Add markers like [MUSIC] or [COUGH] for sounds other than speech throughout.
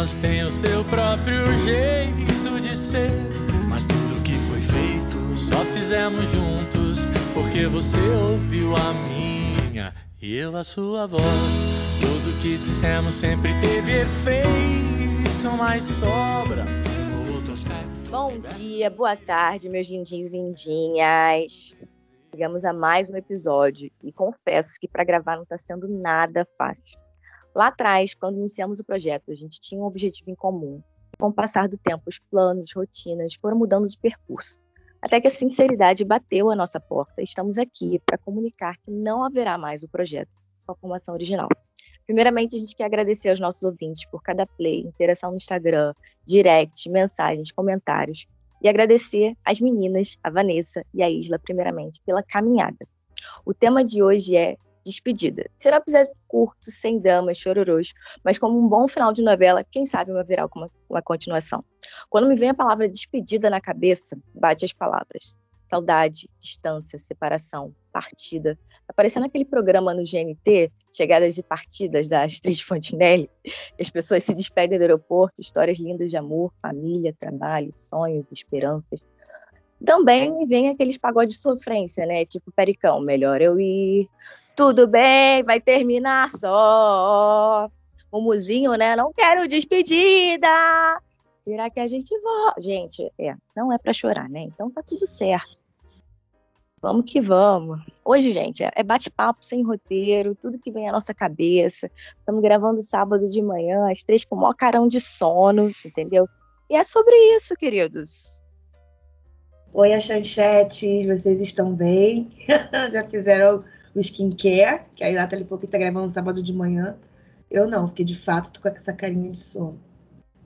Nós tem o seu próprio jeito de ser. Mas tudo que foi feito só fizemos juntos. Porque você ouviu a minha e eu a sua voz. Tudo que dissemos sempre teve efeito, mas sobra outro aspecto. Bom dia, boa tarde, meus lindinhos e lindinhas. Chegamos a mais um episódio e confesso que para gravar não está sendo nada fácil. Lá atrás, quando iniciamos o projeto, a gente tinha um objetivo em comum. Com o passar do tempo, os planos, rotinas foram mudando de percurso. Até que a sinceridade bateu à nossa porta estamos aqui para comunicar que não haverá mais o projeto com a formação original. Primeiramente, a gente quer agradecer aos nossos ouvintes por cada play, interação no Instagram, direct, mensagens, comentários e agradecer às meninas, a Vanessa e a Isla, primeiramente, pela caminhada. O tema de hoje é despedida. Será um episódio curto, sem dramas, chororôs, mas como um bom final de novela, quem sabe uma virar uma, uma continuação. Quando me vem a palavra despedida na cabeça, bate as palavras. Saudade, distância, separação, partida. Tá parecendo aquele programa no GNT, Chegadas e Partidas, da Astrid [LAUGHS] Fontinelli, as pessoas se despedem do aeroporto, histórias lindas de amor, família, trabalho, sonhos, esperanças. Também vem aqueles pagodes de sofrência, né? Tipo Pericão, melhor eu ir. Tudo bem, vai terminar só. O muzinho, né? Não quero despedida. Será que a gente volta? Gente, é, não é para chorar, né? Então tá tudo certo. Vamos que vamos. Hoje, gente, é bate-papo sem roteiro, tudo que vem à nossa cabeça. Estamos gravando sábado de manhã, às três com o maior carão de sono, entendeu? E é sobre isso, queridos. Oi, a Chanchete, vocês estão bem? [LAUGHS] Já fizeram o skincare, que a Nathalie falou que tá gravando sábado de manhã. Eu não, porque de fato tô com essa carinha de sono.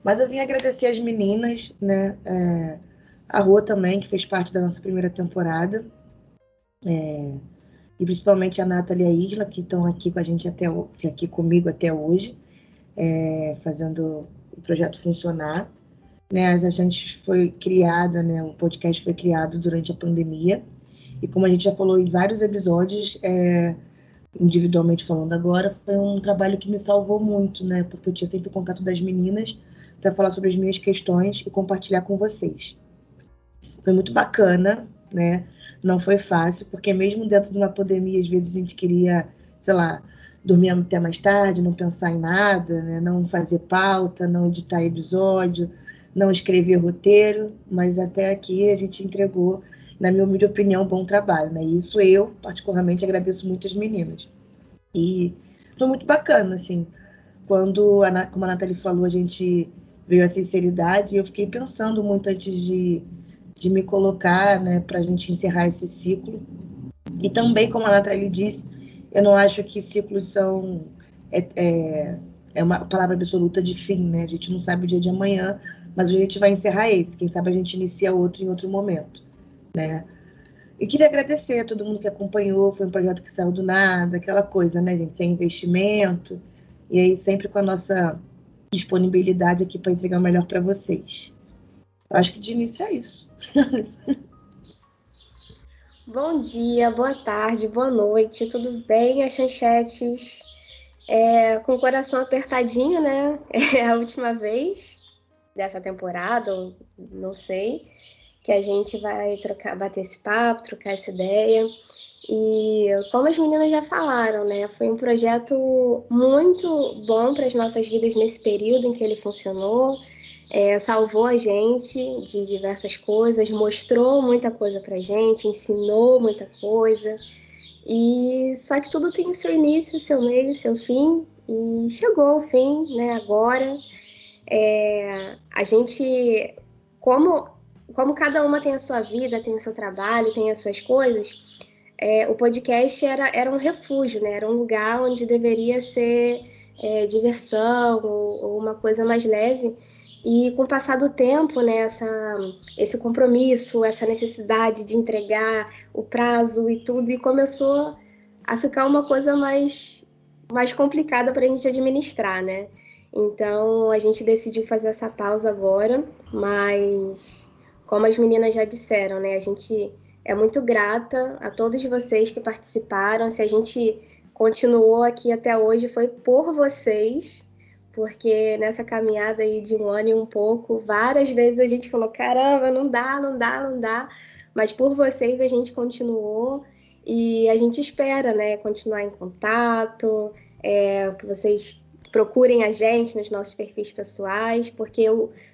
Mas eu vim agradecer as meninas, né? É, a Rua também, que fez parte da nossa primeira temporada. É, e principalmente a Nathalie e a Isla, que estão aqui com a gente até aqui comigo até hoje, é, fazendo o projeto funcionar. Né, a gente foi criada, né, o podcast foi criado durante a pandemia, e como a gente já falou em vários episódios, é, individualmente falando agora, foi um trabalho que me salvou muito, né, porque eu tinha sempre o contato das meninas para falar sobre as minhas questões e compartilhar com vocês. Foi muito bacana, né? não foi fácil, porque mesmo dentro de uma pandemia, às vezes a gente queria, sei lá, dormir até mais tarde, não pensar em nada, né? não fazer pauta, não editar episódio, não escrever roteiro, mas até aqui a gente entregou, na minha humilde opinião, um bom trabalho. Né? E isso eu, particularmente, agradeço muito as meninas. E foi muito bacana, assim, quando, a, como a Nathalie falou, a gente veio a sinceridade, eu fiquei pensando muito antes de de me colocar, né, para a gente encerrar esse ciclo. E também, como a Nathalie disse, eu não acho que ciclos são é, é, é, uma palavra absoluta de fim, né? A gente não sabe o dia de amanhã, mas a gente vai encerrar esse. Quem sabe a gente inicia outro em outro momento, né? E queria agradecer a todo mundo que acompanhou. Foi um projeto que saiu do nada, aquela coisa, né, gente? Sem investimento. E aí, sempre com a nossa disponibilidade aqui para entregar o melhor para vocês. Eu acho que de início é isso. [LAUGHS] Bom dia, boa tarde, boa noite, tudo bem, as chanchetes? É, com o coração apertadinho, né? [LAUGHS] É a última vez dessa temporada, não sei, que a gente vai trocar, bater esse papo, trocar essa ideia. E como as meninas já falaram, né? Foi um projeto muito bom para as nossas vidas nesse período em que ele funcionou é, salvou a gente de diversas coisas, mostrou muita coisa pra gente, ensinou muita coisa. E só que tudo tem o seu início, seu meio, seu fim, e chegou o fim, né? Agora é, a gente, como, como cada uma tem a sua vida, tem o seu trabalho, tem as suas coisas, é, o podcast era, era um refúgio, né? Era um lugar onde deveria ser é, diversão ou, ou uma coisa mais leve. E com o passar do tempo, né, essa, esse compromisso, essa necessidade de entregar o prazo e tudo, e começou a ficar uma coisa mais, mais complicada para a gente administrar, né? Então a gente decidiu fazer essa pausa agora, mas como as meninas já disseram, né, a gente é muito grata a todos vocês que participaram. Se a gente continuou aqui até hoje foi por vocês, porque nessa caminhada aí de um ano e um pouco, várias vezes a gente falou: caramba, não dá, não dá, não dá. Mas por vocês a gente continuou e a gente espera, né, continuar em contato, é, que vocês procurem a gente nos nossos perfis pessoais, porque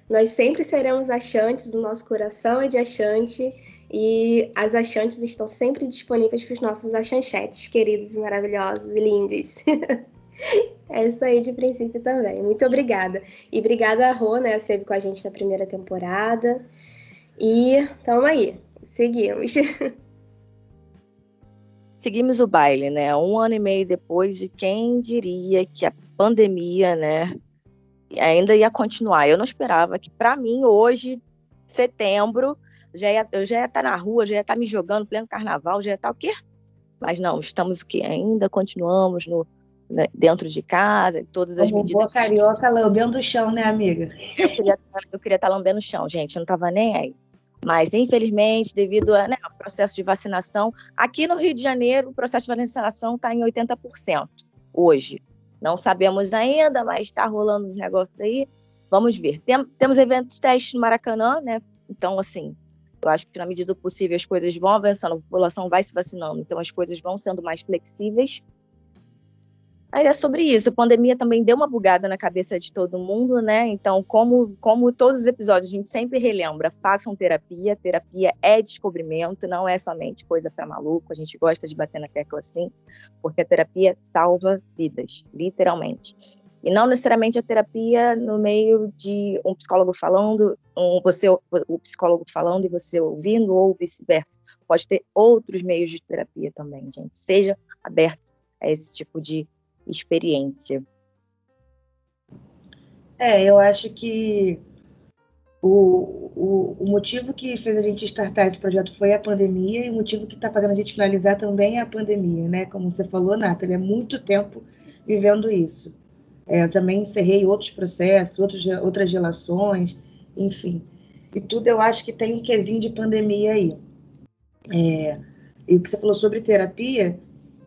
nós sempre seremos achantes, o nosso coração é de achante e as achantes estão sempre disponíveis para os nossos achanchetes, queridos, maravilhosos e lindos. [LAUGHS] é isso aí de princípio também. Muito obrigada. E obrigada a Rô, né, esteve com a gente na primeira temporada. E tamo aí, seguimos. [LAUGHS] Seguimos o baile, né? Um ano e meio depois de quem diria que a pandemia, né, ainda ia continuar. Eu não esperava que, para mim, hoje, setembro, já ia, eu já ia estar tá na rua, já ia estar tá me jogando pleno carnaval, já ia estar tá o quê? Mas não, estamos o quê? Ainda continuamos no, né, dentro de casa, todas as Como medidas. Boa carioca lambendo o chão, né, amiga? Eu queria, eu queria estar lambendo o chão, gente, eu não estava nem aí. Mas, infelizmente, devido ao né, processo de vacinação, aqui no Rio de Janeiro, o processo de vacinação está em 80% hoje. Não sabemos ainda, mas está rolando uns negócios aí. Vamos ver. Tem, temos eventos testes no Maracanã, né? Então, assim, eu acho que na medida do possível as coisas vão avançando, a população vai se vacinando, então as coisas vão sendo mais flexíveis. Aí é sobre isso. A pandemia também deu uma bugada na cabeça de todo mundo, né? Então, como, como todos os episódios, a gente sempre relembra: façam terapia. Terapia é descobrimento, não é somente coisa para maluco. A gente gosta de bater na tecla assim, porque a terapia salva vidas, literalmente. E não necessariamente a terapia no meio de um psicólogo falando, um, você o psicólogo falando e você ouvindo, ou vice-versa. Pode ter outros meios de terapia também, gente. Seja aberto a esse tipo de experiência. É, eu acho que o, o, o, motivo que fez a gente startar esse projeto foi a pandemia, e o motivo que está fazendo a gente finalizar também é a pandemia, né? Como você falou, Nathalie, é muito tempo vivendo isso. É, eu também encerrei outros processos, outros, outras relações, enfim. E tudo eu acho que tem um quesinho de pandemia aí. É, e o que você falou sobre terapia,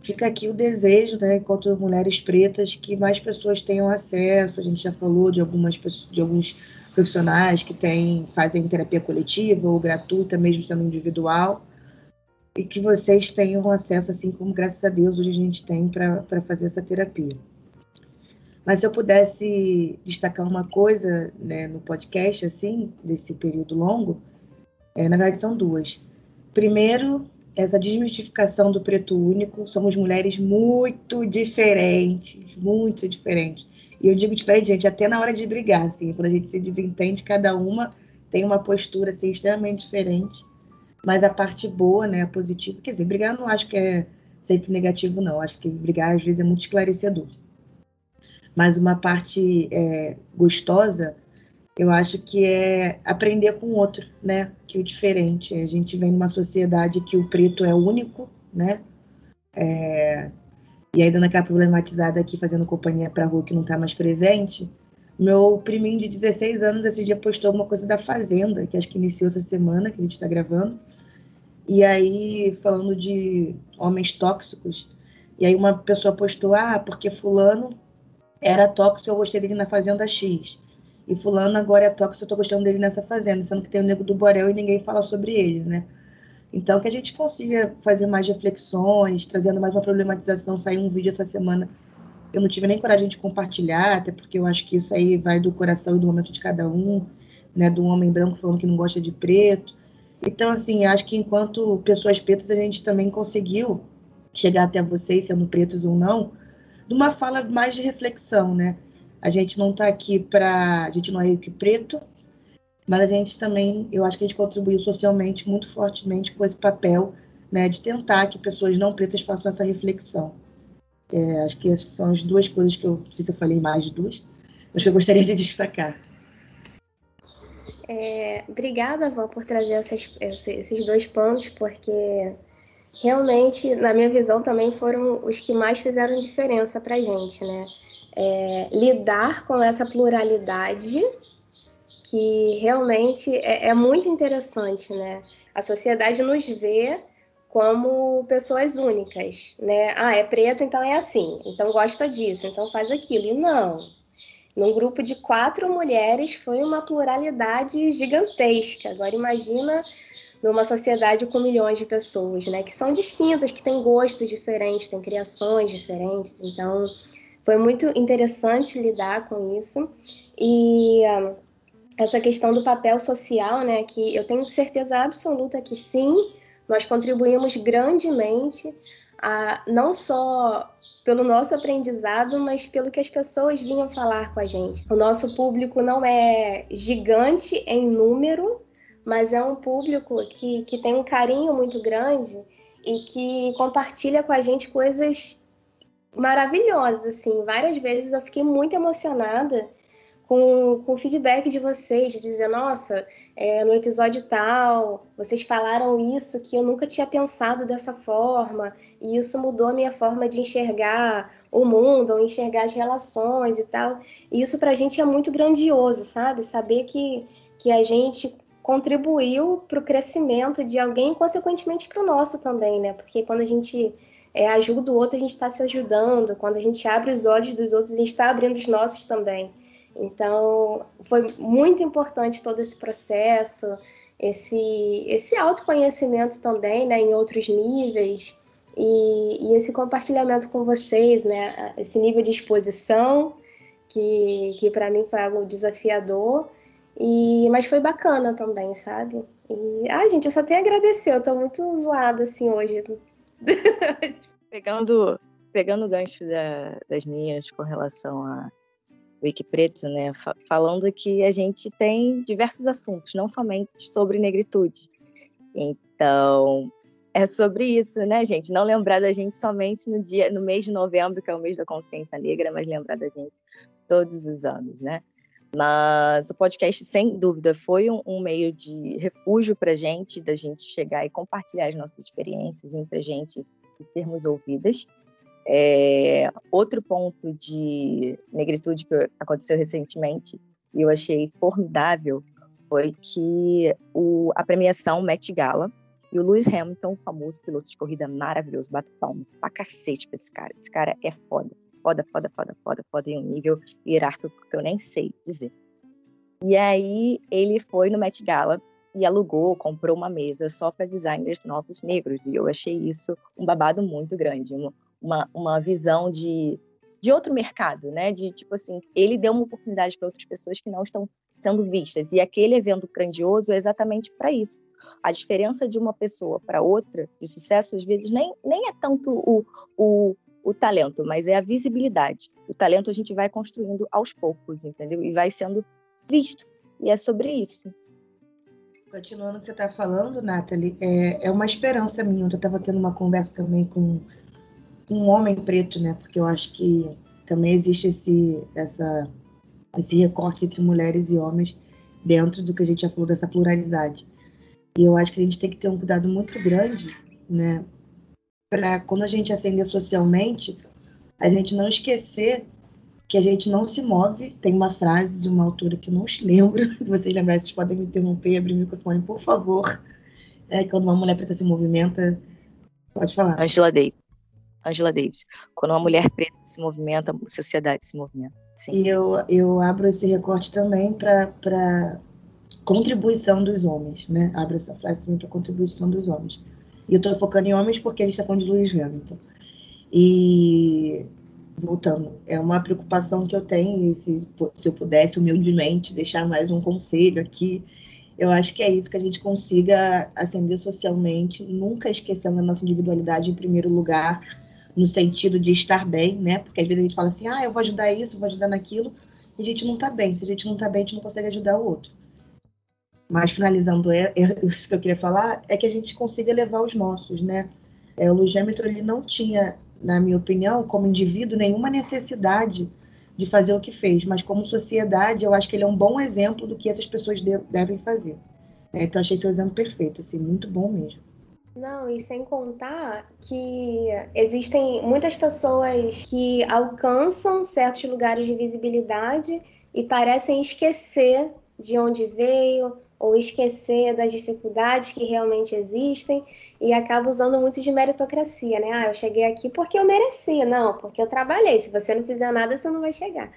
fica aqui o desejo, né, enquanto mulheres pretas, que mais pessoas tenham acesso. A gente já falou de algumas de alguns profissionais que têm, fazem terapia coletiva ou gratuita, mesmo sendo individual, e que vocês tenham acesso, assim como, graças a Deus, hoje a gente tem para fazer essa terapia. Mas se eu pudesse destacar uma coisa né, no podcast, assim, desse período longo, é, na verdade são duas. Primeiro, essa desmistificação do preto único. Somos mulheres muito diferentes, muito diferentes. E eu digo diferente, gente, até na hora de brigar, assim, quando a gente se desentende, cada uma tem uma postura assim, extremamente diferente. Mas a parte boa, né, a positiva, quer dizer, brigar eu não acho que é sempre negativo, não. Acho que brigar às vezes é muito esclarecedor. Mas uma parte é, gostosa eu acho que é aprender com o outro, né? Que o diferente. A gente vem numa sociedade que o preto é único, né? É... E aí, dando aquela problematizada aqui, fazendo companhia para a rua que não está mais presente, meu priminho de 16 anos esse dia postou alguma coisa da Fazenda, que acho que iniciou essa semana, que a gente está gravando. E aí, falando de homens tóxicos, e aí uma pessoa postou, ah, porque fulano era tóxico, eu gostei dele na Fazenda X. E fulano agora é tóxico, eu tô gostando dele nessa fazenda, sendo que tem o Nego do Borel e ninguém fala sobre ele, né? Então, que a gente consiga fazer mais reflexões, trazendo mais uma problematização. Saiu um vídeo essa semana, eu não tive nem coragem de compartilhar, até porque eu acho que isso aí vai do coração e do momento de cada um, né? Do homem branco falando que não gosta de preto. Então, assim, acho que enquanto pessoas pretas, a gente também conseguiu chegar até vocês, sendo pretos ou não, de uma fala mais de reflexão, né? A gente não está aqui para. A gente não é que preto, mas a gente também, eu acho que a gente contribuiu socialmente muito fortemente com esse papel né, de tentar que pessoas não pretas façam essa reflexão. É, acho que essas são as duas coisas que eu, não sei se eu falei mais de duas, mas que eu gostaria de destacar. É, obrigada, Vó, por trazer essas, esses dois pontos, porque realmente, na minha visão, também foram os que mais fizeram diferença para a gente, né? É, lidar com essa pluralidade que realmente é, é, muito interessante, né? A sociedade nos vê como pessoas únicas, né? Ah, é preto, então é assim, então gosta disso, então faz aquilo. E não. num grupo de quatro mulheres foi uma pluralidade gigantesca. Agora imagina numa sociedade com milhões de pessoas, né, que são distintas, que têm gostos diferentes, têm criações diferentes. Então, foi muito interessante lidar com isso. E uh, essa questão do papel social, né, que eu tenho certeza absoluta que sim, nós contribuímos grandemente a, não só pelo nosso aprendizado, mas pelo que as pessoas vinham falar com a gente. O nosso público não é gigante em número, mas é um público que, que tem um carinho muito grande e que compartilha com a gente coisas maravilhosas, assim. Várias vezes eu fiquei muito emocionada com, com o feedback de vocês, de dizer, nossa, é, no episódio tal, vocês falaram isso que eu nunca tinha pensado dessa forma, e isso mudou a minha forma de enxergar o mundo, ou enxergar as relações e tal. E isso pra gente é muito grandioso, sabe? Saber que, que a gente contribuiu para o crescimento de alguém consequentemente, para o nosso também, né? Porque quando a gente é, ajuda o outro, a gente está se ajudando. Quando a gente abre os olhos dos outros, a gente está abrindo os nossos também. Então, foi muito importante todo esse processo, esse, esse autoconhecimento também, né, em outros níveis, e, e esse compartilhamento com vocês, né, esse nível de exposição, que, que para mim foi algo desafiador, e, mas foi bacana também, sabe? E, ah, gente, eu só tenho a agradecer, eu tô muito zoada assim hoje. [LAUGHS] pegando, pegando o gancho da, das minhas com relação a Wiki Preto, né, falando que a gente tem diversos assuntos, não somente sobre negritude. Então, é sobre isso, né, gente? Não lembrar da gente somente no dia, no mês de novembro, que é o mês da consciência negra, mas lembrar da gente todos os anos, né? Mas o podcast, sem dúvida, foi um, um meio de refúgio para a gente, da gente chegar e compartilhar as nossas experiências entre a gente e sermos ouvidas. É, outro ponto de negritude que aconteceu recentemente e eu achei formidável foi que o, a premiação Met Gala e o Lewis Hamilton, famoso piloto de corrida maravilhoso, bate palma pra cacete pra esse cara. Esse cara é foda, foda, foda, foda, foda, foda em um nível hierárquico que eu nem sei dizer. E aí ele foi no Met Gala e alugou, comprou uma mesa só para designers novos negros. E eu achei isso um babado muito grande, uma, uma, visão de, de outro mercado, né? De tipo assim, ele deu uma oportunidade para outras pessoas que não estão sendo vistas. E aquele evento grandioso é exatamente para isso. A diferença de uma pessoa para outra, de sucesso, às vezes nem, nem é tanto o, o, o talento, mas é a visibilidade. O talento a gente vai construindo aos poucos, entendeu? E vai sendo visto. E é sobre isso. Continuando o que você está falando, Nathalie, é, é uma esperança minha. Eu estava tendo uma conversa também com um homem preto, né? Porque eu acho que também existe esse, essa, esse recorte entre mulheres e homens dentro do que a gente já falou dessa pluralidade. E eu acho que a gente tem que ter um cuidado muito grande, né? Para quando a gente ascender socialmente, a gente não esquecer que a gente não se move. Tem uma frase de uma autora que não [LAUGHS] lembro. Se vocês lembrarem, vocês podem me interromper e abrir o microfone, por favor. É quando uma mulher preta se movimenta. Pode falar. Angela Davis. Angela Davis. Quando uma mulher preta se movimenta, a sociedade se movimenta. Sim. E eu, eu abro esse recorte também para contribuição dos homens, né? Abro essa frase também para contribuição dos homens. E eu estou focando em homens porque a gente está falando de Lewis Hamilton. E voltando, é uma preocupação que eu tenho, e se, se eu pudesse humildemente deixar mais um conselho aqui, eu acho que é isso que a gente consiga ascender socialmente, nunca esquecendo a nossa individualidade em primeiro lugar, no sentido de estar bem, né? Porque às vezes a gente fala assim, ah, eu vou ajudar isso, vou ajudar naquilo, e a gente não está bem. Se a gente não está bem, a gente não consegue ajudar o outro. Mas finalizando, é, é, isso que eu queria falar é que a gente consiga levar os nossos, né? É, o Lewis Hamilton ele não tinha, na minha opinião, como indivíduo, nenhuma necessidade de fazer o que fez, mas como sociedade, eu acho que ele é um bom exemplo do que essas pessoas de, devem fazer. É, então, achei seu exemplo perfeito, assim, muito bom mesmo. Não, e sem contar que existem muitas pessoas que alcançam certos lugares de visibilidade e parecem esquecer de onde veio ou esquecer das dificuldades que realmente existem e acaba usando muito de meritocracia, né? Ah, eu cheguei aqui porque eu mereci, não, porque eu trabalhei. Se você não fizer nada, você não vai chegar.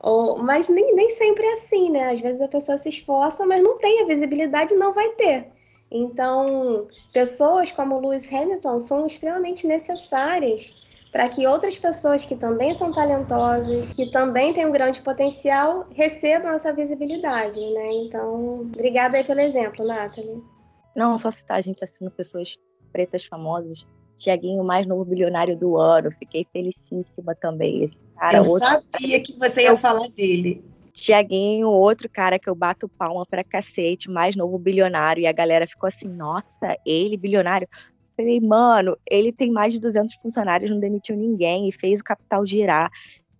Ou, mas nem, nem sempre é assim, né? Às vezes a pessoa se esforça, mas não tem a visibilidade, não vai ter. Então, pessoas como Lewis Hamilton são extremamente necessárias para que outras pessoas que também são talentosas, que também têm um grande potencial, recebam essa visibilidade, né? Então, obrigada aí pelo exemplo, Nathalie. Não, só citar, a gente está sendo pessoas pretas famosas. Tiaguinho, mais novo bilionário do ano. Fiquei felicíssima também. Esse cara, eu outro sabia cara... que você ia falar dele. Tiaguinho, outro cara que eu bato palma pra cacete, mais novo bilionário. E a galera ficou assim, nossa, ele bilionário. Falei, mano, ele tem mais de 200 funcionários, não demitiu ninguém e fez o capital girar.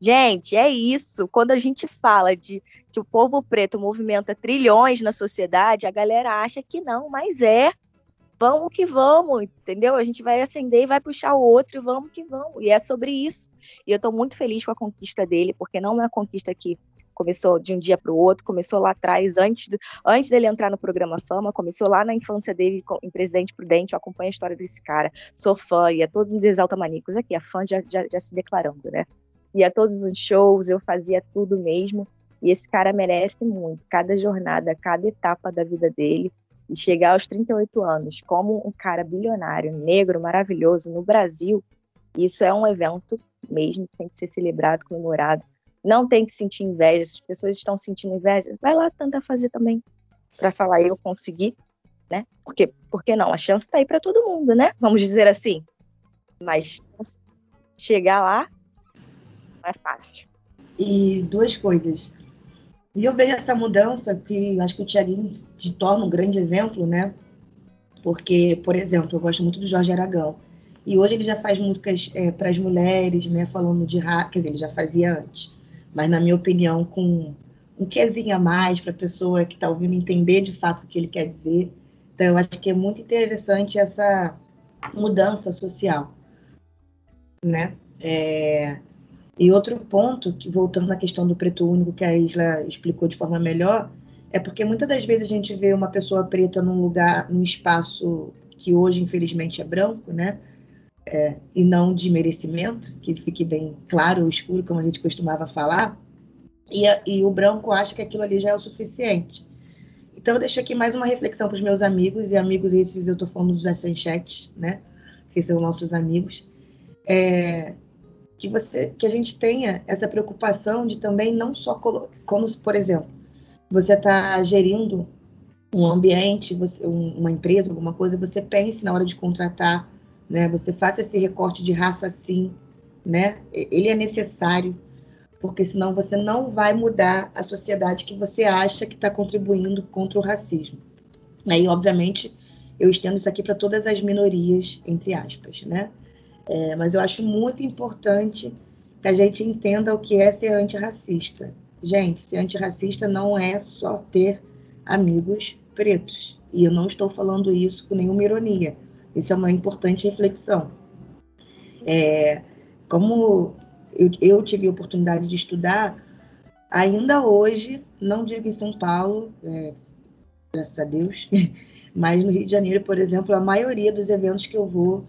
Gente, é isso. Quando a gente fala de que o povo preto movimenta trilhões na sociedade, a galera acha que não, mas é. Vamos que vamos, entendeu? A gente vai acender e vai puxar o outro e vamos que vamos. E é sobre isso. E eu estou muito feliz com a conquista dele, porque não é uma conquista que começou de um dia para o outro, começou lá atrás, antes, de, antes dele entrar no programa Fama, começou lá na infância dele em Presidente Prudente, eu acompanho a história desse cara, sou fã, e a todos os exaltamanicos. Aqui, a fã já, já, já se declarando, né? E a todos os shows, eu fazia tudo mesmo, e esse cara merece muito, cada jornada, cada etapa da vida dele, e chegar aos 38 anos como um cara bilionário, negro, maravilhoso no Brasil, isso é um evento mesmo que tem que ser celebrado, comemorado, não tem que sentir inveja. Se as pessoas estão sentindo inveja, vai lá tentar fazer também. Para falar, eu consegui, né? Porque, por que não? A chance está aí para todo mundo, né? Vamos dizer assim. Mas chegar lá não é fácil. E duas coisas. E eu vejo essa mudança que acho que o Tiaguinho te torna um grande exemplo, né? Porque, por exemplo, eu gosto muito do Jorge Aragão. E hoje ele já faz músicas é, para as mulheres, né? Falando de raça, quer dizer, ele já fazia antes mas na minha opinião, com um quezinho a mais para a pessoa que está ouvindo entender de fato o que ele quer dizer. Então, eu acho que é muito interessante essa mudança social, né? É... E outro ponto, que voltando à questão do preto único que a Isla explicou de forma melhor, é porque muitas das vezes a gente vê uma pessoa preta num lugar, num espaço que hoje infelizmente é branco, né? É, e não de merecimento, que fique bem claro ou escuro, como a gente costumava falar, e, e o branco acha que aquilo ali já é o suficiente. Então, eu deixo aqui mais uma reflexão para os meus amigos, e amigos esses eu estou falando dos Assanchete, né? Que são nossos amigos. É, que, você, que a gente tenha essa preocupação de também não só quando, por exemplo, você está gerindo um ambiente, você, uma empresa, alguma coisa, você pense na hora de contratar né? Você faça esse recorte de raça sim, né? Ele é necessário, porque senão você não vai mudar a sociedade que você acha que está contribuindo contra o racismo. E, obviamente, eu estendo isso aqui para todas as minorias, entre aspas, né? É, mas eu acho muito importante que a gente entenda o que é ser antirracista. Gente, ser antirracista não é só ter amigos pretos. E eu não estou falando isso com nenhuma ironia. Isso é uma importante reflexão. É, como eu, eu tive a oportunidade de estudar, ainda hoje, não digo em São Paulo, é, graças a Deus, [LAUGHS] mas no Rio de Janeiro, por exemplo, a maioria dos eventos que eu vou,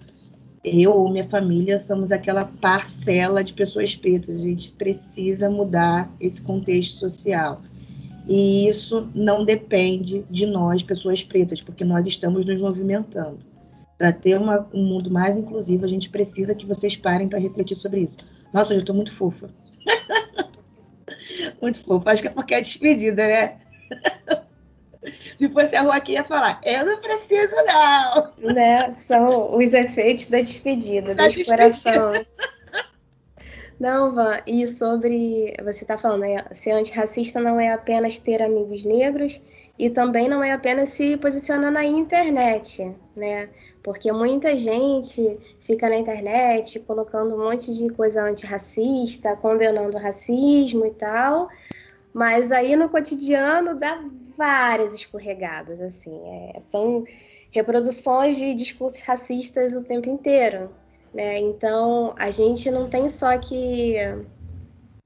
eu ou minha família somos aquela parcela de pessoas pretas. A gente precisa mudar esse contexto social. E isso não depende de nós, pessoas pretas, porque nós estamos nos movimentando para ter uma, um mundo mais inclusivo, a gente precisa que vocês parem para refletir sobre isso. Nossa, eu estou muito fofa. [LAUGHS] muito fofa. Acho que é porque é despedida, né? [LAUGHS] Se fosse a rua aqui, ia falar: Eu não preciso, não. Né? São os efeitos da despedida, da, da exploração. Não, Van, e sobre. Você está falando, né? Ser antirracista não é apenas ter amigos negros e também não é apenas se posicionar na internet, né? Porque muita gente fica na internet colocando um monte de coisa antirracista, condenando o racismo e tal, mas aí no cotidiano dá várias escorregadas, assim. É, são reproduções de discursos racistas o tempo inteiro. Né? Então a gente não tem só que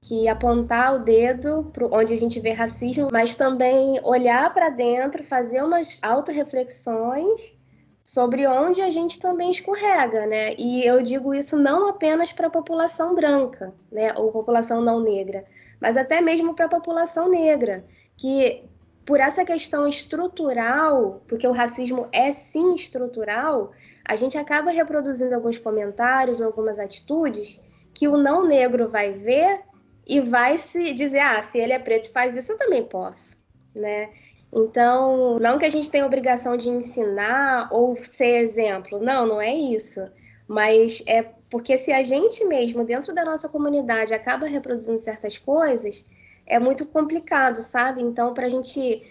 que apontar o dedo para onde a gente vê racismo, mas também olhar para dentro, fazer umas autorreflexões sobre onde a gente também escorrega, né? E eu digo isso não apenas para a população branca, né, ou população não negra, mas até mesmo para a população negra, que por essa questão estrutural, porque o racismo é sim estrutural, a gente acaba reproduzindo alguns comentários, algumas atitudes que o não negro vai ver e vai se dizer, ah, se ele é preto faz isso, eu também posso, né? Então, não que a gente tenha obrigação de ensinar ou ser exemplo, não, não é isso. Mas é porque se a gente mesmo, dentro da nossa comunidade, acaba reproduzindo certas coisas, é muito complicado, sabe? Então, para a gente.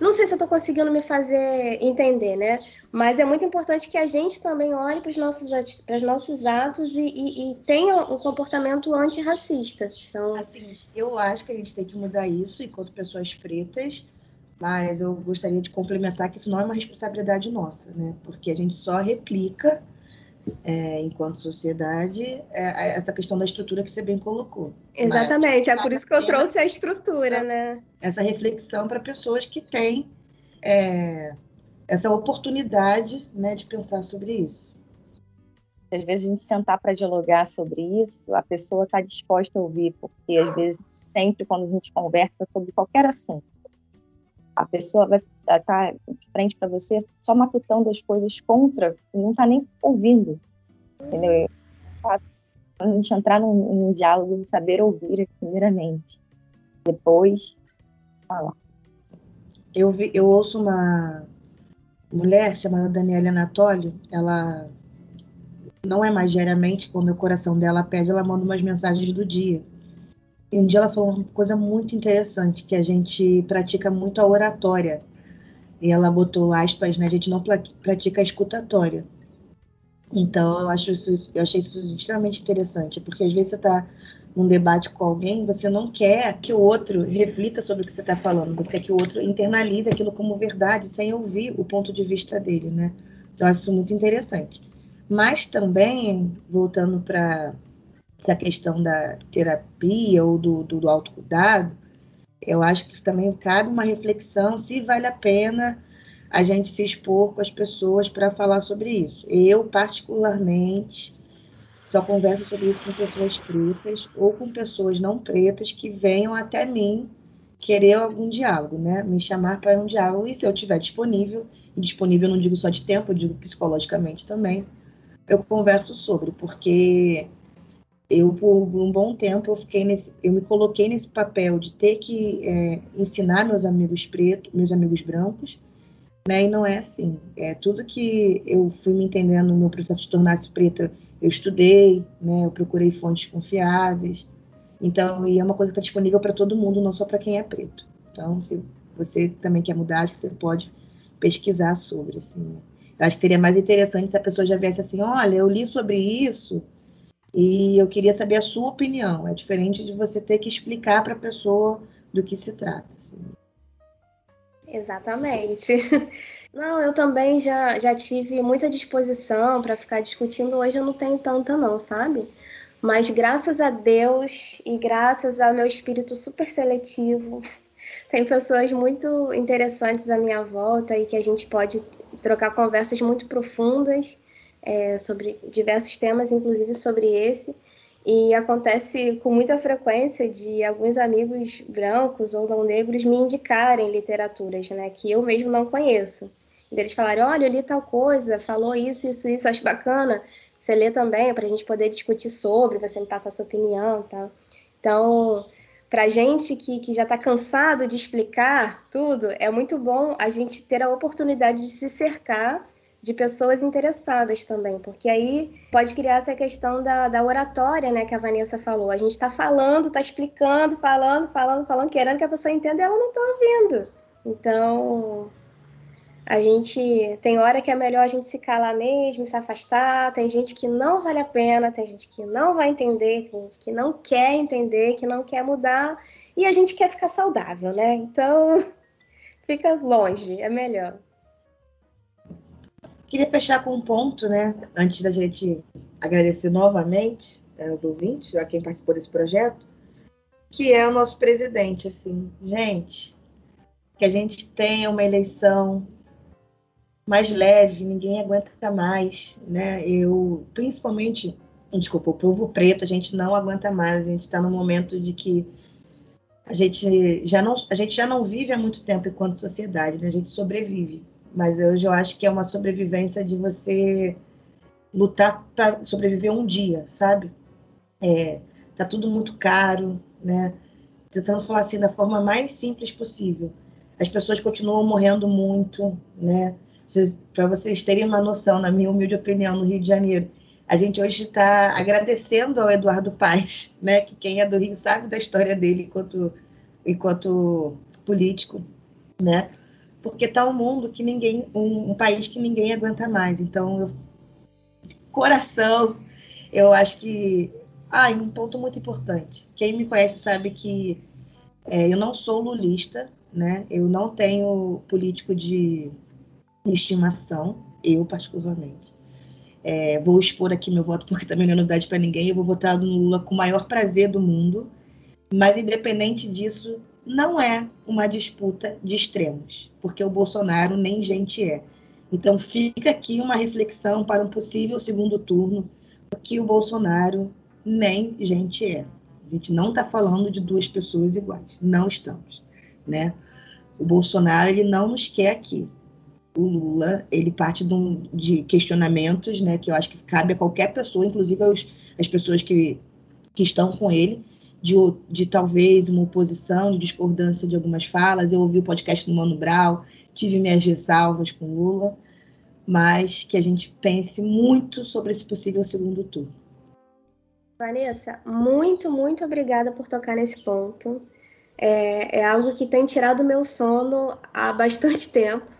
Não sei se eu estou conseguindo me fazer entender, né? Mas é muito importante que a gente também olhe para os nossos, para os nossos atos e, e, e, tenha um comportamento antirracista. Então... Assim, eu acho que a gente tem que mudar isso enquanto pessoas pretas, mas eu gostaria de complementar que isso não é uma responsabilidade nossa, né? Porque a gente só replica, é, enquanto sociedade, é, essa questão da estrutura que você bem colocou. Exatamente, mas, é por isso que eu trouxe a estrutura, né? Essa reflexão para pessoas que têm é, essa oportunidade né, de pensar sobre isso. Às vezes a gente sentar para dialogar sobre isso, a pessoa está disposta a ouvir, porque às vezes, sempre quando a gente conversa sobre qualquer assunto, a pessoa vai estar tá de frente para você só matutando as coisas contra e não está nem ouvindo. Entendeu? Quando a gente entrar num, num diálogo, saber ouvir primeiramente, depois falar. Eu, vi, eu ouço uma mulher chamada Daniela Anatólio, ela não é mais diariamente, quando o coração dela pede, ela manda umas mensagens do dia. E um dia ela falou uma coisa muito interessante, que a gente pratica muito a oratória. E ela botou aspas, né? A gente não pratica a escutatória. Então, eu, acho isso, eu achei isso extremamente interessante, porque às vezes você está num debate com alguém, você não quer que o outro reflita sobre o que você está falando, você quer que o outro internalize aquilo como verdade, sem ouvir o ponto de vista dele, né? Eu acho isso muito interessante. Mas também, voltando para essa questão da terapia ou do, do, do autocuidado, eu acho que também cabe uma reflexão se vale a pena a gente se expor com as pessoas para falar sobre isso. Eu, particularmente, só converso sobre isso com pessoas pretas ou com pessoas não pretas que venham até mim querer algum diálogo, né? Me chamar para um diálogo e se eu estiver disponível, e disponível não digo só de tempo, eu digo psicologicamente também, eu converso sobre, porque eu por um bom tempo eu fiquei nesse, eu me coloquei nesse papel de ter que é, ensinar meus amigos pretos, meus amigos brancos, né? E não é assim. É tudo que eu fui me entendendo no meu processo de tornar-se preta, eu estudei, né? Eu procurei fontes confiáveis. Então, e é uma coisa que está disponível para todo mundo, não só para quem é preto. Então, se você também quer mudar, acho que você pode pesquisar sobre, assim. Né? Eu acho que seria mais interessante se a pessoa já viesse assim, olha, eu li sobre isso e eu queria saber a sua opinião. É diferente de você ter que explicar para a pessoa do que se trata. Assim. Exatamente. [LAUGHS] Não, eu também já, já tive muita disposição para ficar discutindo. Hoje eu não tenho tanta, não, sabe? Mas graças a Deus e graças ao meu espírito super seletivo, [LAUGHS] tem pessoas muito interessantes à minha volta e que a gente pode trocar conversas muito profundas é, sobre diversos temas, inclusive sobre esse. E acontece com muita frequência de alguns amigos brancos ou não negros me indicarem literaturas, né, que eu mesmo não conheço. E eles falarem, olha, eu li tal coisa, falou isso, isso, isso, acho bacana. Você lê também, para a gente poder discutir sobre, você me passar sua opinião, tá? Então, para gente que, que já está cansado de explicar tudo, é muito bom a gente ter a oportunidade de se cercar de pessoas interessadas também, porque aí pode criar essa questão da, da oratória, né, que a Vanessa falou. A gente está falando, está explicando, falando, falando, falando, querendo que a pessoa entenda e ela não está ouvindo. Então, a gente tem hora que é melhor a gente se calar mesmo, se afastar. Tem gente que não vale a pena, tem gente que não vai entender, tem gente que não quer entender, que não quer mudar, e a gente quer ficar saudável, né? Então, [LAUGHS] fica longe, é melhor. Queria fechar com um ponto, né? Antes da gente agradecer novamente é, aos ouvintes, a quem participou desse projeto, que é o nosso presidente, assim. Gente, que a gente tenha uma eleição mais leve, ninguém aguenta mais, né? Eu, principalmente, desculpa, o povo preto, a gente não aguenta mais, a gente está num momento de que a gente já não, a gente já não vive há muito tempo enquanto sociedade, né? A gente sobrevive. Mas hoje eu acho que é uma sobrevivência de você lutar para sobreviver um dia, sabe? É, tá tudo muito caro, né? Tentando falar assim da forma mais simples possível. As pessoas continuam morrendo muito, né? Para vocês terem uma noção, na minha humilde opinião, no Rio de Janeiro, a gente hoje está agradecendo ao Eduardo Paes, né? Que quem é do Rio sabe da história dele enquanto, enquanto político, né? Porque está um mundo que ninguém, um, um, país que ninguém aguenta mais. Então, eu, coração, eu acho que, ah, um ponto muito importante. Quem me conhece sabe que é, eu não sou lulista, né? Eu não tenho político de estimação, eu particularmente. É, vou expor aqui meu voto porque também não é novidade para ninguém. Eu vou votar no Lula com o maior prazer do mundo. Mas, independente disso, não é uma disputa de extremos, porque o Bolsonaro nem gente é. Então, fica aqui uma reflexão para um possível segundo turno, porque o Bolsonaro nem gente é. A gente não está falando de duas pessoas iguais, não estamos, né? O Bolsonaro ele não nos quer aqui o Lula, ele parte de, um, de, questionamentos, né, que eu acho que cabe a qualquer pessoa, inclusive aos, as pessoas que, que estão com ele, de, de talvez uma oposição, de discordância de algumas falas. Eu ouvi o podcast do Mano Brown, tive minhas ressalvas com Lula, mas que a gente pense muito sobre esse possível segundo turno. Vanessa, muito, muito obrigada por tocar nesse ponto. É, é algo que tem tirado meu sono há bastante [LAUGHS] tempo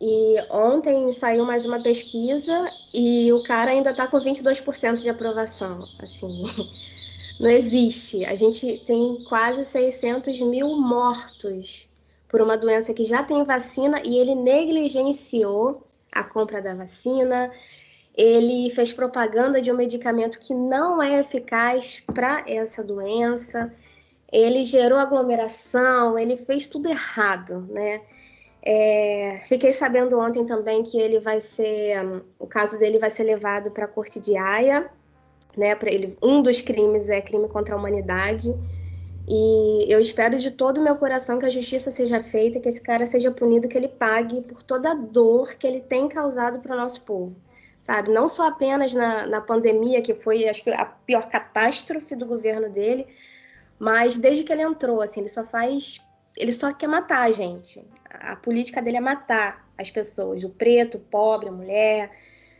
e ontem saiu mais uma pesquisa e o cara ainda está com 22% de aprovação. Assim, [LAUGHS] não existe. A gente tem quase 600 mil mortos por uma doença que já tem vacina e ele negligenciou a compra da vacina. Ele fez propaganda de um medicamento que não é eficaz para essa doença. Ele gerou aglomeração, ele fez tudo errado, né? É, fiquei sabendo ontem também que ele vai ser, um, o caso dele vai ser levado para a corte de Haia, né? Para ele, um dos crimes é crime contra a humanidade. E eu espero de todo o meu coração que a justiça seja feita, que esse cara seja punido, que ele pague por toda a dor que ele tem causado para o nosso povo, sabe? Não só apenas na, na pandemia, que foi, acho que, a pior catástrofe do governo dele, mas desde que ele entrou, assim, ele só faz ele só quer matar a gente. A política dele é matar as pessoas, o preto, o pobre, a mulher,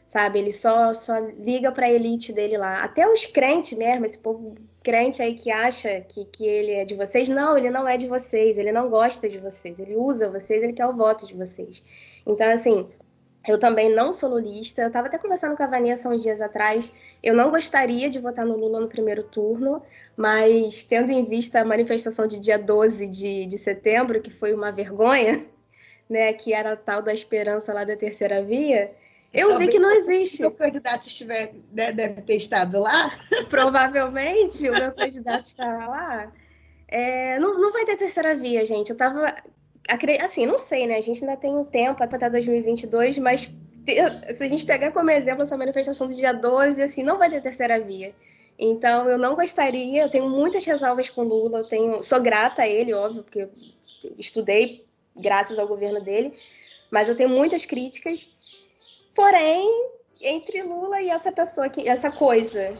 sabe? Ele só, só liga para a elite dele lá. Até os crentes mesmo, esse povo crente aí que acha que, que ele é de vocês, não, ele não é de vocês, ele não gosta de vocês, ele usa vocês, ele quer o voto de vocês. Então, assim, eu também não sou lulista. Eu estava até conversando com a Vanessa uns dias atrás. Eu não gostaria de votar no Lula no primeiro turno, mas tendo em vista a manifestação de dia 12 de, de setembro, que foi uma vergonha, [LAUGHS] né, que era a tal da esperança lá da terceira via, eu Talvez vi que não existe. O candidato estiver, né, deve ter estado lá. [LAUGHS] Provavelmente o meu candidato estava lá. É, não, não vai ter terceira via, gente. Eu estava assim, não sei, né? A gente ainda tem um tempo até 2022, mas se a gente pegar como exemplo essa manifestação do dia 12, assim, não vai ter terceira via. Então, eu não gostaria, eu tenho muitas ressalvas com Lula, eu tenho, sou grata a ele, óbvio, porque estudei graças ao governo dele, mas eu tenho muitas críticas. Porém, entre Lula e essa pessoa, que, essa coisa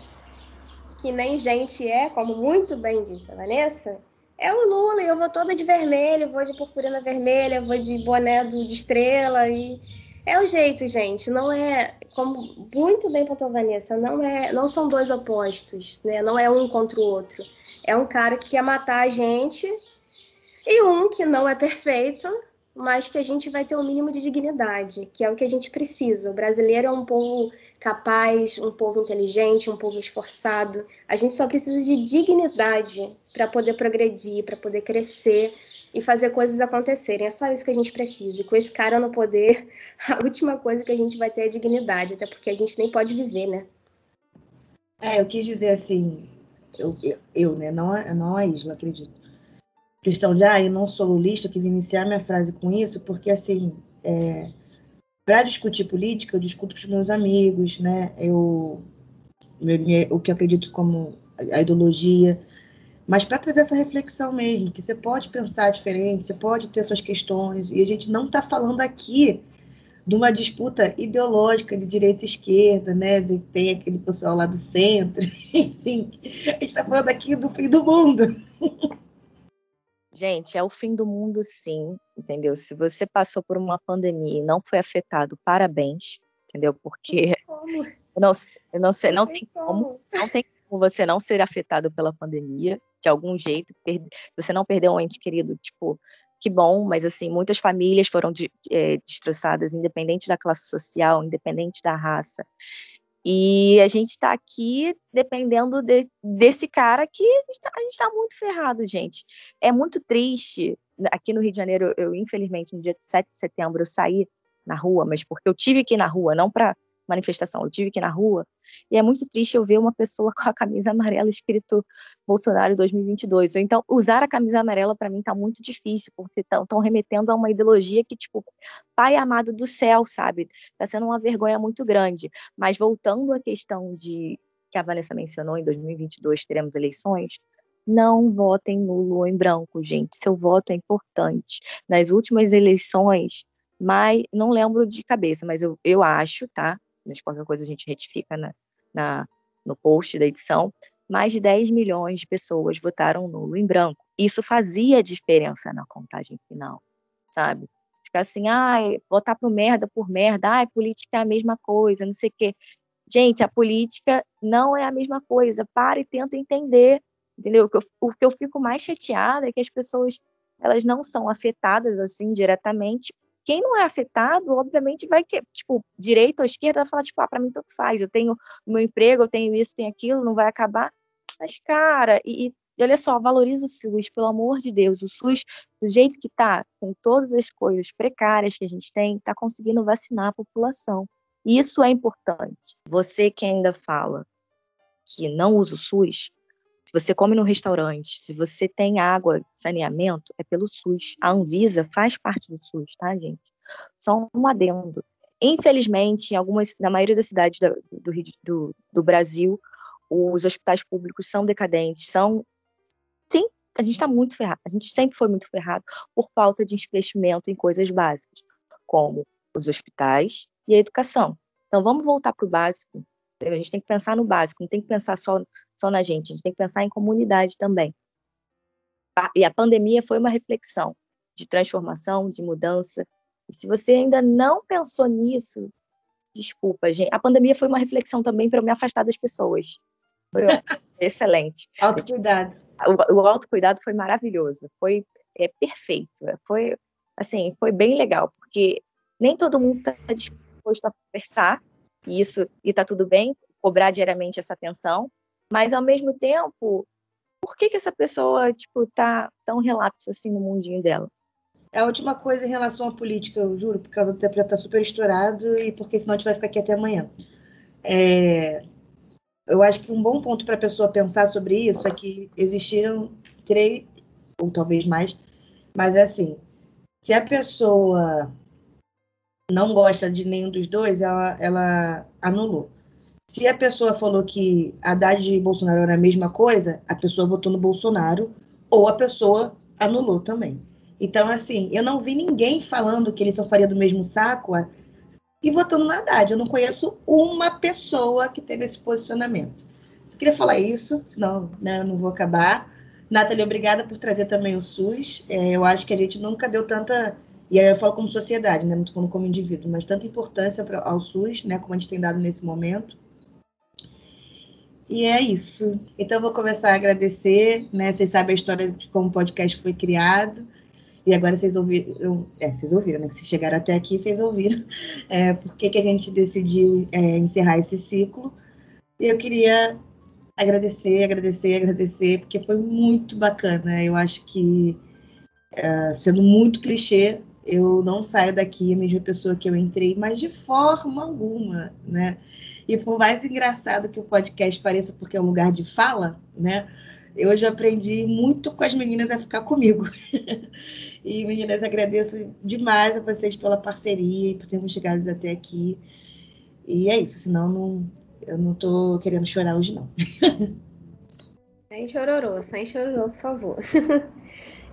que nem gente é, como muito bem disse a Vanessa, é o Lula, e eu vou toda de vermelho, vou de purpurina vermelha, vou de boné do, de estrela e é o jeito, gente. Não é, como muito bem pontuou Vanessa, não é, não são dois opostos, né? Não é um contra o outro. É um cara que quer matar a gente e um que não é perfeito, mas que a gente vai ter o um mínimo de dignidade, que é o que a gente precisa. O brasileiro é um povo capaz, um povo inteligente, um povo esforçado. A gente só precisa de dignidade para poder progredir, para poder crescer e fazer coisas acontecerem. É só isso que a gente precisa. E com esse cara no poder, [LAUGHS] a última coisa que a gente vai ter é dignidade, até porque a gente nem pode viver, né? É, eu quis dizer assim, eu, eu, eu né, não, não a Isla, acredito. Questão de, ah, eu não sou lulista, eu quis iniciar minha frase com isso, porque assim, é, para discutir política, eu discuto com os meus amigos, né? Eu, o que eu acredito como a ideologia, mas para trazer essa reflexão mesmo, que você pode pensar diferente, você pode ter suas questões, e a gente não está falando aqui de uma disputa ideológica de direita e esquerda, né? Tem aquele pessoal lá do centro, [LAUGHS] enfim. A gente está falando aqui do fim do mundo. [LAUGHS] Gente, é o fim do mundo, sim, entendeu? Se você passou por uma pandemia e não foi afetado, parabéns, entendeu? Porque [LAUGHS] eu não, eu não sei, não, tem como. não tem como você não ser afetado pela pandemia de algum jeito. Você não perdeu um ente querido, tipo, que bom, mas assim, muitas famílias foram de, é, destroçadas, independente da classe social, independente da raça. E a gente está aqui dependendo de, desse cara que a gente está tá muito ferrado, gente. É muito triste. Aqui no Rio de Janeiro, eu, infelizmente, no dia 7 de setembro, eu saí na rua, mas porque eu tive que ir na rua, não para manifestação, eu tive que ir na rua, e é muito triste eu ver uma pessoa [LAUGHS] com a camisa amarela escrito Bolsonaro 2022. Então, usar a camisa amarela para mim tá muito difícil, porque estão remetendo a uma ideologia que, tipo, pai amado do céu, sabe? Tá sendo uma vergonha muito grande. Mas voltando à questão de que a Vanessa mencionou, em 2022 teremos eleições, não votem nulo ou em branco, gente. Seu voto é importante. Nas últimas eleições, mas não lembro de cabeça, mas eu, eu acho, tá? Mas qualquer coisa a gente retifica na, na, no post da edição, mais de 10 milhões de pessoas votaram nulo em branco. Isso fazia diferença na contagem final, sabe? Ficar assim, ai, votar pro merda por merda, ai, política é a mesma coisa, não sei o quê. Gente, a política não é a mesma coisa. Para e tenta entender, entendeu? O que eu, o que eu fico mais chateada é que as pessoas elas não são afetadas assim diretamente quem não é afetado, obviamente, vai que, tipo, direita ou esquerda, vai falar, tipo, ah, para mim tanto faz, eu tenho meu emprego, eu tenho isso, tenho aquilo, não vai acabar. Mas, cara, e, e olha só, valoriza o SUS, pelo amor de Deus, o SUS, do jeito que tá, com todas as coisas precárias que a gente tem, tá conseguindo vacinar a população. Isso é importante. Você que ainda fala que não usa o SUS, se você come no restaurante, se você tem água, saneamento, é pelo SUS. A Anvisa faz parte do SUS, tá, gente? Só um adendo. Infelizmente, em algumas, na maioria das cidades do, do, do, do Brasil, os hospitais públicos são decadentes, são. Sim, a gente está muito ferrado. A gente sempre foi muito ferrado por falta de investimento em coisas básicas, como os hospitais e a educação. Então, vamos voltar para o básico. A gente tem que pensar no básico, não tem que pensar só, só na gente, a gente tem que pensar em comunidade também. E a pandemia foi uma reflexão de transformação, de mudança. E se você ainda não pensou nisso, desculpa, gente. A pandemia foi uma reflexão também para eu me afastar das pessoas. Foi [LAUGHS] excelente. Autocuidado. O, o autocuidado foi maravilhoso, foi é, perfeito. Foi, assim, foi bem legal, porque nem todo mundo está disposto a conversar, isso e tá tudo bem cobrar diariamente essa atenção, mas ao mesmo tempo, por que que essa pessoa tipo tá tão relapso assim no mundinho dela? A última coisa em relação à política, eu juro, por causa do tempo já tá super estourado e porque senão a gente vai ficar aqui até amanhã. É, eu acho que um bom ponto para a pessoa pensar sobre isso é que existiram três, ou talvez mais, mas é assim, se a pessoa não gosta de nenhum dos dois, ela, ela anulou. Se a pessoa falou que Haddad e Bolsonaro era a mesma coisa, a pessoa votou no Bolsonaro, ou a pessoa anulou também. Então, assim, eu não vi ninguém falando que eles são faria do mesmo saco e votando na Haddad. Eu não conheço uma pessoa que teve esse posicionamento. Você queria falar isso, senão né, eu não vou acabar. Nathalie, obrigada por trazer também o SUS. É, eu acho que a gente nunca deu tanta e aí eu falo como sociedade, né? não estou falando como indivíduo, mas tanta importância pra, ao SUS, né? como a gente tem dado nesse momento. E é isso. Então vou começar a agradecer, né? Vocês sabem a história de como o podcast foi criado. E agora vocês ouviram, é, vocês ouviram, né? Se chegaram até aqui, vocês ouviram. [LAUGHS] É, por que, que a gente decidiu é, encerrar esse ciclo? E eu queria agradecer, agradecer, agradecer, porque foi muito bacana. Eu acho que, é, sendo muito clichê, eu não saio daqui a mesma pessoa que eu entrei, mas de forma alguma, né? E por mais engraçado que o podcast pareça, porque é um lugar de fala, né? Eu hoje aprendi muito com as meninas a ficar comigo. [LAUGHS] e meninas, agradeço demais a vocês pela parceria e por termos chegado até aqui. E é isso, senão não, eu não estou querendo chorar hoje, não. [LAUGHS] Sem chororô, sem chororô, por favor. [LAUGHS]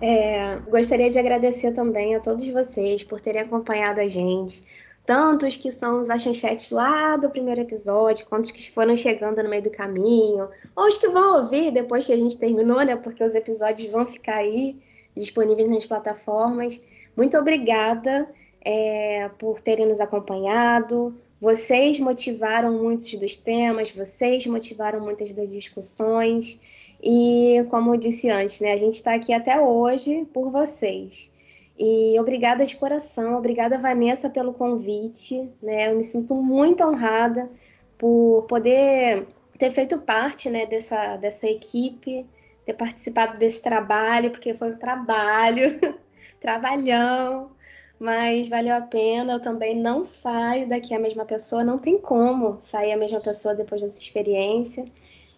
É, gostaria de agradecer também a todos vocês por terem acompanhado a gente, tanto os que são os achanchetes lá do primeiro episódio, quanto os que foram chegando no meio do caminho, ou os que vão ouvir depois que a gente terminou, né? Porque os episódios vão ficar aí disponíveis nas plataformas. Muito obrigada é, por terem nos acompanhado. Vocês motivaram muitos dos temas, vocês motivaram muitas das discussões. E, como eu disse antes, né, a gente está aqui até hoje por vocês. E obrigada de coração, obrigada, Vanessa, pelo convite. Né? Eu me sinto muito honrada por poder ter feito parte né, dessa, dessa equipe, ter participado desse trabalho, porque foi um trabalho, [LAUGHS] trabalhão, mas valeu a pena. Eu também não saio daqui a mesma pessoa, não tem como sair a mesma pessoa depois dessa experiência.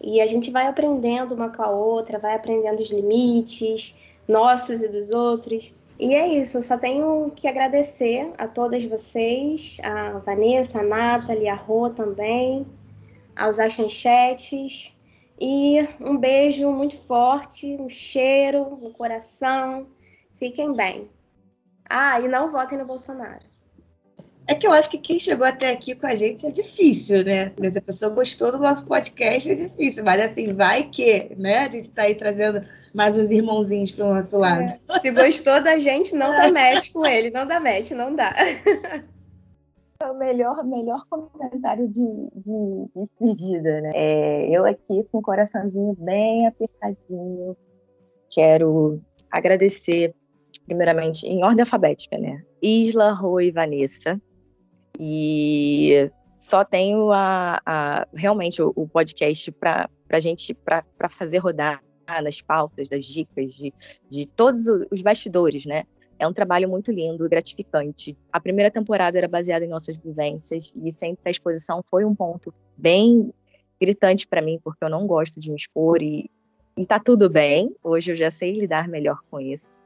E a gente vai aprendendo uma com a outra, vai aprendendo os limites nossos e dos outros. E é isso, eu só tenho que agradecer a todas vocês, a Vanessa, a Nathalie, a Rô também, aos achanchetes. E um beijo muito forte, um cheiro no coração. Fiquem bem. Ah, e não votem no Bolsonaro. É que eu acho que quem chegou até aqui com a gente é difícil, né? Se a pessoa gostou do nosso podcast, é difícil. Mas assim, vai que, né? A gente está aí trazendo mais uns irmãozinhos para o nosso lado. É. Se gostou da gente, não dá [LAUGHS] match com ele. Não dá match, não dá. É o melhor, melhor comentário de, de despedida, né? É, eu aqui com o coraçãozinho bem apertadinho. Quero agradecer, primeiramente, em ordem alfabética, né? Isla, Rui e Vanessa, e só tenho a, a realmente o, o podcast para a gente para fazer rodar nas pautas, das dicas, de, de todos os bastidores, né? É um trabalho muito lindo gratificante. A primeira temporada era baseada em nossas vivências e sempre a exposição foi um ponto bem gritante para mim, porque eu não gosto de me expor e, e tá tudo bem. Hoje eu já sei lidar melhor com isso.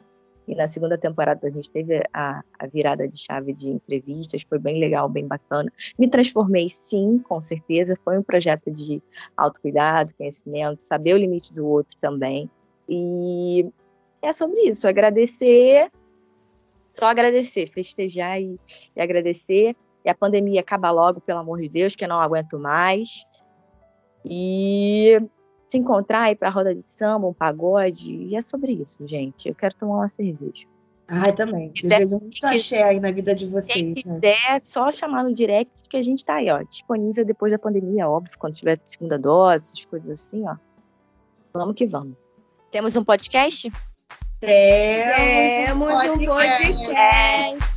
E na segunda temporada a gente teve a, a, virada de chave de entrevistas, foi bem legal, bem bacana. Me transformei, sim, com certeza. Foi um projeto de autocuidado, conhecimento, saber o limite do outro também. E é sobre isso, agradecer, só agradecer, festejar e, e agradecer. E a pandemia acaba logo, pelo amor de Deus, que eu não aguento mais. E se encontrar, ir pra roda de samba, um pagode. E é sobre isso, gente. Eu quero tomar uma cerveja. Ah, também. Quiser, Desejo muito axé aí na vida de vocês. Quem né? quiser, é só chamar no direct que a gente tá aí, ó. Disponível depois da pandemia, óbvio, quando tiver segunda dose, essas coisas assim, ó. Vamos que vamos. Temos um podcast? Temos, Temos um podcast. Um podcast.